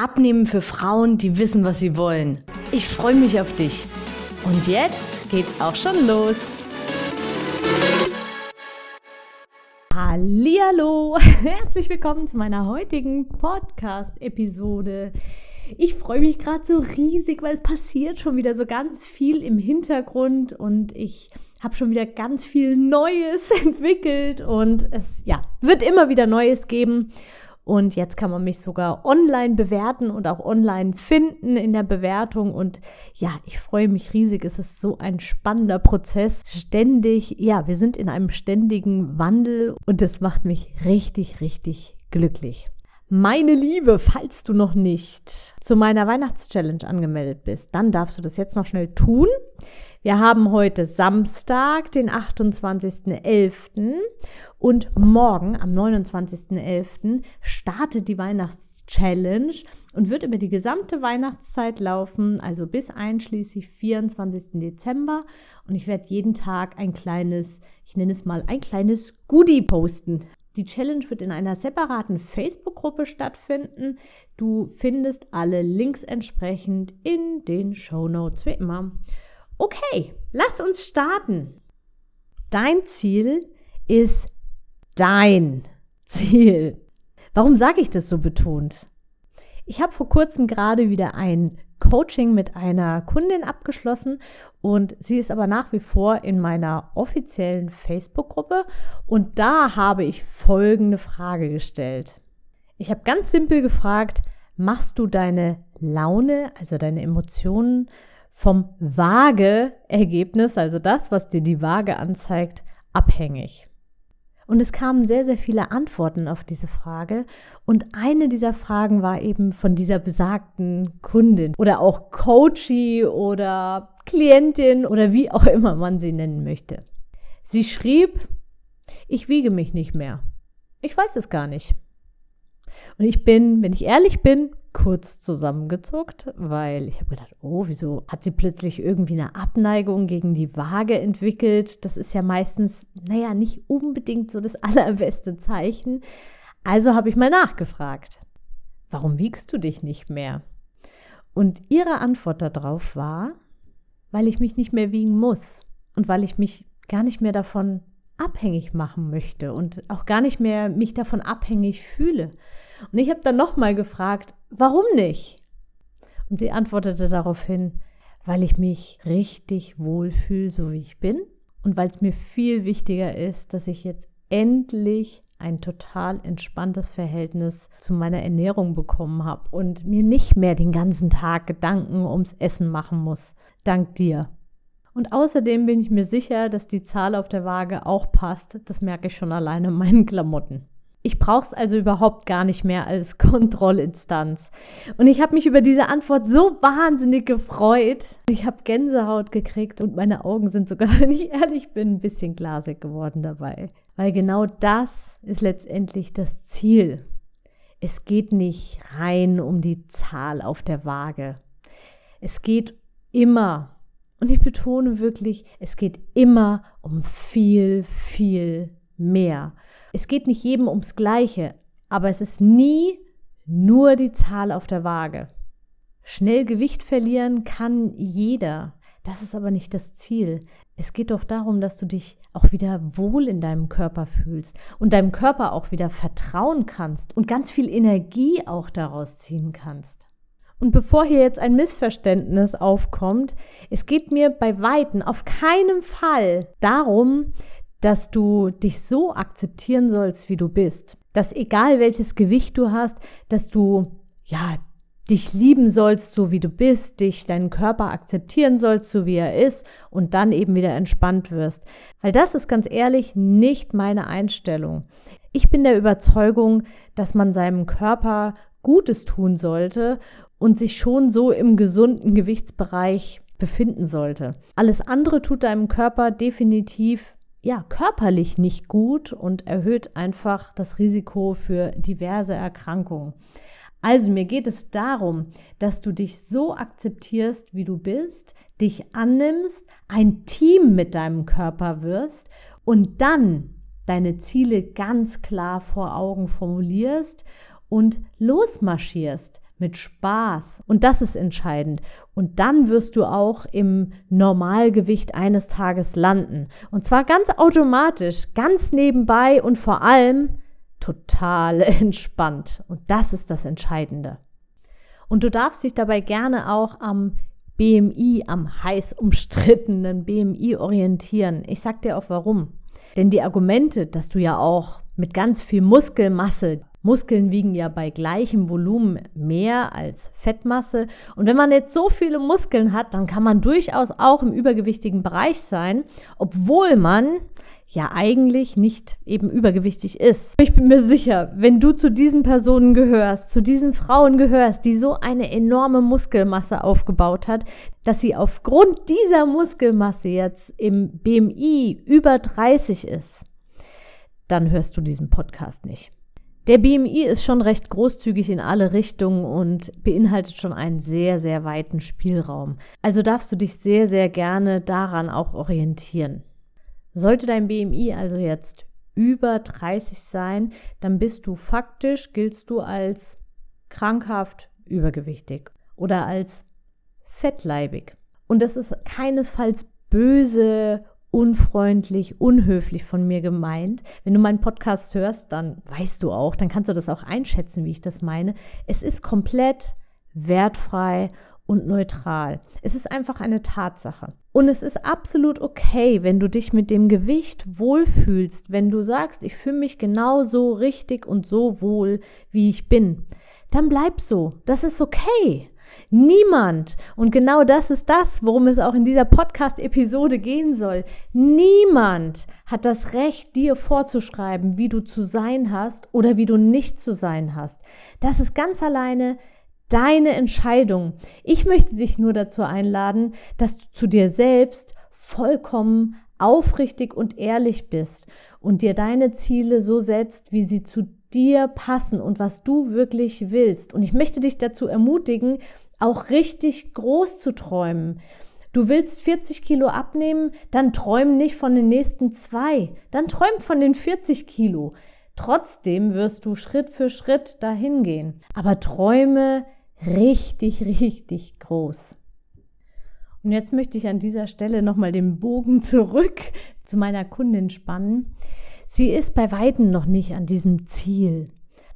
Abnehmen für Frauen, die wissen, was sie wollen. Ich freue mich auf dich. Und jetzt geht's auch schon los. Hallihallo, herzlich willkommen zu meiner heutigen Podcast-Episode. Ich freue mich gerade so riesig, weil es passiert schon wieder so ganz viel im Hintergrund und ich habe schon wieder ganz viel Neues entwickelt und es ja, wird immer wieder Neues geben. Und jetzt kann man mich sogar online bewerten und auch online finden in der Bewertung. Und ja, ich freue mich riesig. Es ist so ein spannender Prozess. Ständig, ja, wir sind in einem ständigen Wandel und das macht mich richtig, richtig glücklich. Meine Liebe, falls du noch nicht zu meiner Weihnachtschallenge angemeldet bist, dann darfst du das jetzt noch schnell tun. Wir haben heute Samstag, den 28.11. und morgen, am 29.11., startet die Weihnachtschallenge und wird über die gesamte Weihnachtszeit laufen, also bis einschließlich 24. Dezember. Und ich werde jeden Tag ein kleines, ich nenne es mal ein kleines Goodie posten. Die Challenge wird in einer separaten Facebook-Gruppe stattfinden. Du findest alle Links entsprechend in den Show Notes wie immer. Okay, lass uns starten. Dein Ziel ist dein Ziel. Warum sage ich das so betont? Ich habe vor kurzem gerade wieder ein Coaching mit einer Kundin abgeschlossen und sie ist aber nach wie vor in meiner offiziellen Facebook-Gruppe und da habe ich folgende Frage gestellt. Ich habe ganz simpel gefragt, machst du deine Laune, also deine Emotionen vom Waage-Ergebnis, also das, was dir die Waage anzeigt, abhängig. Und es kamen sehr, sehr viele Antworten auf diese Frage. Und eine dieser Fragen war eben von dieser besagten Kundin oder auch Coachie oder Klientin oder wie auch immer man sie nennen möchte. Sie schrieb, ich wiege mich nicht mehr. Ich weiß es gar nicht. Und ich bin, wenn ich ehrlich bin, kurz zusammengezuckt, weil ich habe gedacht, oh, wieso hat sie plötzlich irgendwie eine Abneigung gegen die Waage entwickelt? Das ist ja meistens, naja, nicht unbedingt so das allerbeste Zeichen. Also habe ich mal nachgefragt, warum wiegst du dich nicht mehr? Und ihre Antwort darauf war, weil ich mich nicht mehr wiegen muss und weil ich mich gar nicht mehr davon abhängig machen möchte und auch gar nicht mehr mich davon abhängig fühle. Und ich habe dann nochmal gefragt, warum nicht? Und sie antwortete daraufhin, weil ich mich richtig wohlfühle, so wie ich bin und weil es mir viel wichtiger ist, dass ich jetzt endlich ein total entspanntes Verhältnis zu meiner Ernährung bekommen habe und mir nicht mehr den ganzen Tag Gedanken ums Essen machen muss. Dank dir. Und außerdem bin ich mir sicher, dass die Zahl auf der Waage auch passt. Das merke ich schon alleine in meinen Klamotten. Ich brauche es also überhaupt gar nicht mehr als Kontrollinstanz. Und ich habe mich über diese Antwort so wahnsinnig gefreut. Ich habe Gänsehaut gekriegt und meine Augen sind sogar, wenn ich ehrlich bin, ein bisschen glasig geworden dabei. Weil genau das ist letztendlich das Ziel. Es geht nicht rein um die Zahl auf der Waage. Es geht immer, und ich betone wirklich, es geht immer um viel, viel mehr. Es geht nicht jedem ums Gleiche, aber es ist nie nur die Zahl auf der Waage. Schnell Gewicht verlieren kann jeder. Das ist aber nicht das Ziel. Es geht doch darum, dass du dich auch wieder wohl in deinem Körper fühlst und deinem Körper auch wieder vertrauen kannst und ganz viel Energie auch daraus ziehen kannst. Und bevor hier jetzt ein Missverständnis aufkommt, es geht mir bei Weitem auf keinen Fall darum, dass du dich so akzeptieren sollst, wie du bist. Dass egal welches Gewicht du hast, dass du ja dich lieben sollst, so wie du bist, dich deinen Körper akzeptieren sollst, so wie er ist und dann eben wieder entspannt wirst. Weil das ist ganz ehrlich nicht meine Einstellung. Ich bin der Überzeugung, dass man seinem Körper Gutes tun sollte und sich schon so im gesunden Gewichtsbereich befinden sollte. Alles andere tut deinem Körper definitiv ja, körperlich nicht gut und erhöht einfach das Risiko für diverse Erkrankungen. Also mir geht es darum, dass du dich so akzeptierst, wie du bist, dich annimmst, ein Team mit deinem Körper wirst und dann deine Ziele ganz klar vor Augen formulierst und losmarschierst mit Spaß. Und das ist entscheidend. Und dann wirst du auch im Normalgewicht eines Tages landen. Und zwar ganz automatisch, ganz nebenbei und vor allem total entspannt. Und das ist das Entscheidende. Und du darfst dich dabei gerne auch am BMI, am heiß umstrittenen BMI orientieren. Ich sag dir auch warum. Denn die Argumente, dass du ja auch mit ganz viel Muskelmasse Muskeln wiegen ja bei gleichem Volumen mehr als Fettmasse. Und wenn man jetzt so viele Muskeln hat, dann kann man durchaus auch im übergewichtigen Bereich sein, obwohl man ja eigentlich nicht eben übergewichtig ist. Ich bin mir sicher, wenn du zu diesen Personen gehörst, zu diesen Frauen gehörst, die so eine enorme Muskelmasse aufgebaut hat, dass sie aufgrund dieser Muskelmasse jetzt im BMI über 30 ist, dann hörst du diesen Podcast nicht. Der BMI ist schon recht großzügig in alle Richtungen und beinhaltet schon einen sehr, sehr weiten Spielraum. Also darfst du dich sehr, sehr gerne daran auch orientieren. Sollte dein BMI also jetzt über 30 sein, dann bist du faktisch, giltst du als krankhaft übergewichtig oder als fettleibig. Und das ist keinesfalls böse unfreundlich, unhöflich von mir gemeint. Wenn du meinen Podcast hörst, dann weißt du auch, dann kannst du das auch einschätzen, wie ich das meine. Es ist komplett wertfrei und neutral. Es ist einfach eine Tatsache. Und es ist absolut okay, wenn du dich mit dem Gewicht wohlfühlst, wenn du sagst, ich fühle mich genau so richtig und so wohl, wie ich bin. Dann bleib so. Das ist okay. Niemand, und genau das ist das, worum es auch in dieser Podcast-Episode gehen soll, niemand hat das Recht, dir vorzuschreiben, wie du zu sein hast oder wie du nicht zu sein hast. Das ist ganz alleine deine Entscheidung. Ich möchte dich nur dazu einladen, dass du zu dir selbst vollkommen aufrichtig und ehrlich bist und dir deine Ziele so setzt, wie sie zu dir passen und was du wirklich willst. Und ich möchte dich dazu ermutigen, auch richtig groß zu träumen. Du willst 40 Kilo abnehmen, dann träum nicht von den nächsten zwei, dann träum von den 40 Kilo. Trotzdem wirst du Schritt für Schritt dahin gehen. Aber träume richtig, richtig groß. Und jetzt möchte ich an dieser Stelle nochmal den Bogen zurück zu meiner Kundin spannen. Sie ist bei weitem noch nicht an diesem Ziel.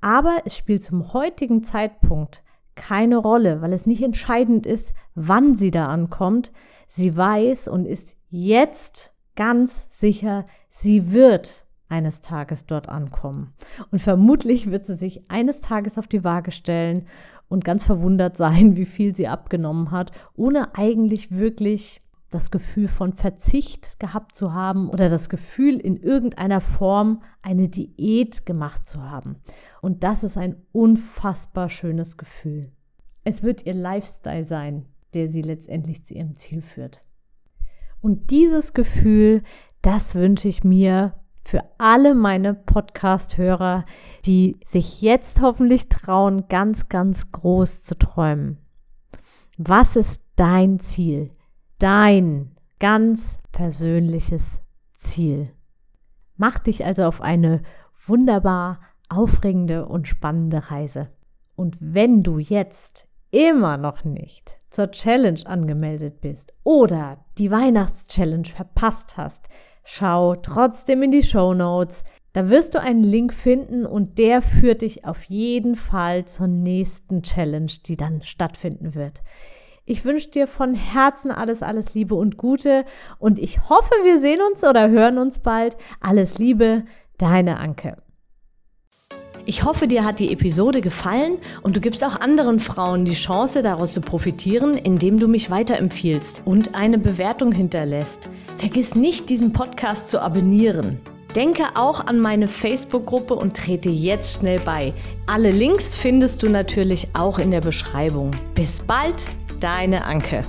Aber es spielt zum heutigen Zeitpunkt keine Rolle, weil es nicht entscheidend ist, wann sie da ankommt. Sie weiß und ist jetzt ganz sicher, sie wird eines Tages dort ankommen. Und vermutlich wird sie sich eines Tages auf die Waage stellen und ganz verwundert sein, wie viel sie abgenommen hat, ohne eigentlich wirklich das Gefühl von Verzicht gehabt zu haben oder das Gefühl, in irgendeiner Form eine Diät gemacht zu haben. Und das ist ein unfassbar schönes Gefühl. Es wird ihr Lifestyle sein, der sie letztendlich zu ihrem Ziel führt. Und dieses Gefühl, das wünsche ich mir für alle meine Podcast-Hörer, die sich jetzt hoffentlich trauen, ganz, ganz groß zu träumen. Was ist dein Ziel? Dein ganz persönliches Ziel. Mach dich also auf eine wunderbar aufregende und spannende Reise. Und wenn du jetzt immer noch nicht zur Challenge angemeldet bist oder die Weihnachtschallenge verpasst hast, schau trotzdem in die Show Notes. Da wirst du einen Link finden und der führt dich auf jeden Fall zur nächsten Challenge, die dann stattfinden wird. Ich wünsche dir von Herzen alles, alles Liebe und Gute und ich hoffe, wir sehen uns oder hören uns bald. Alles Liebe, deine Anke. Ich hoffe, dir hat die Episode gefallen und du gibst auch anderen Frauen die Chance, daraus zu profitieren, indem du mich weiterempfiehlst und eine Bewertung hinterlässt. Vergiss nicht, diesen Podcast zu abonnieren. Denke auch an meine Facebook-Gruppe und trete jetzt schnell bei. Alle Links findest du natürlich auch in der Beschreibung. Bis bald, deine Anke.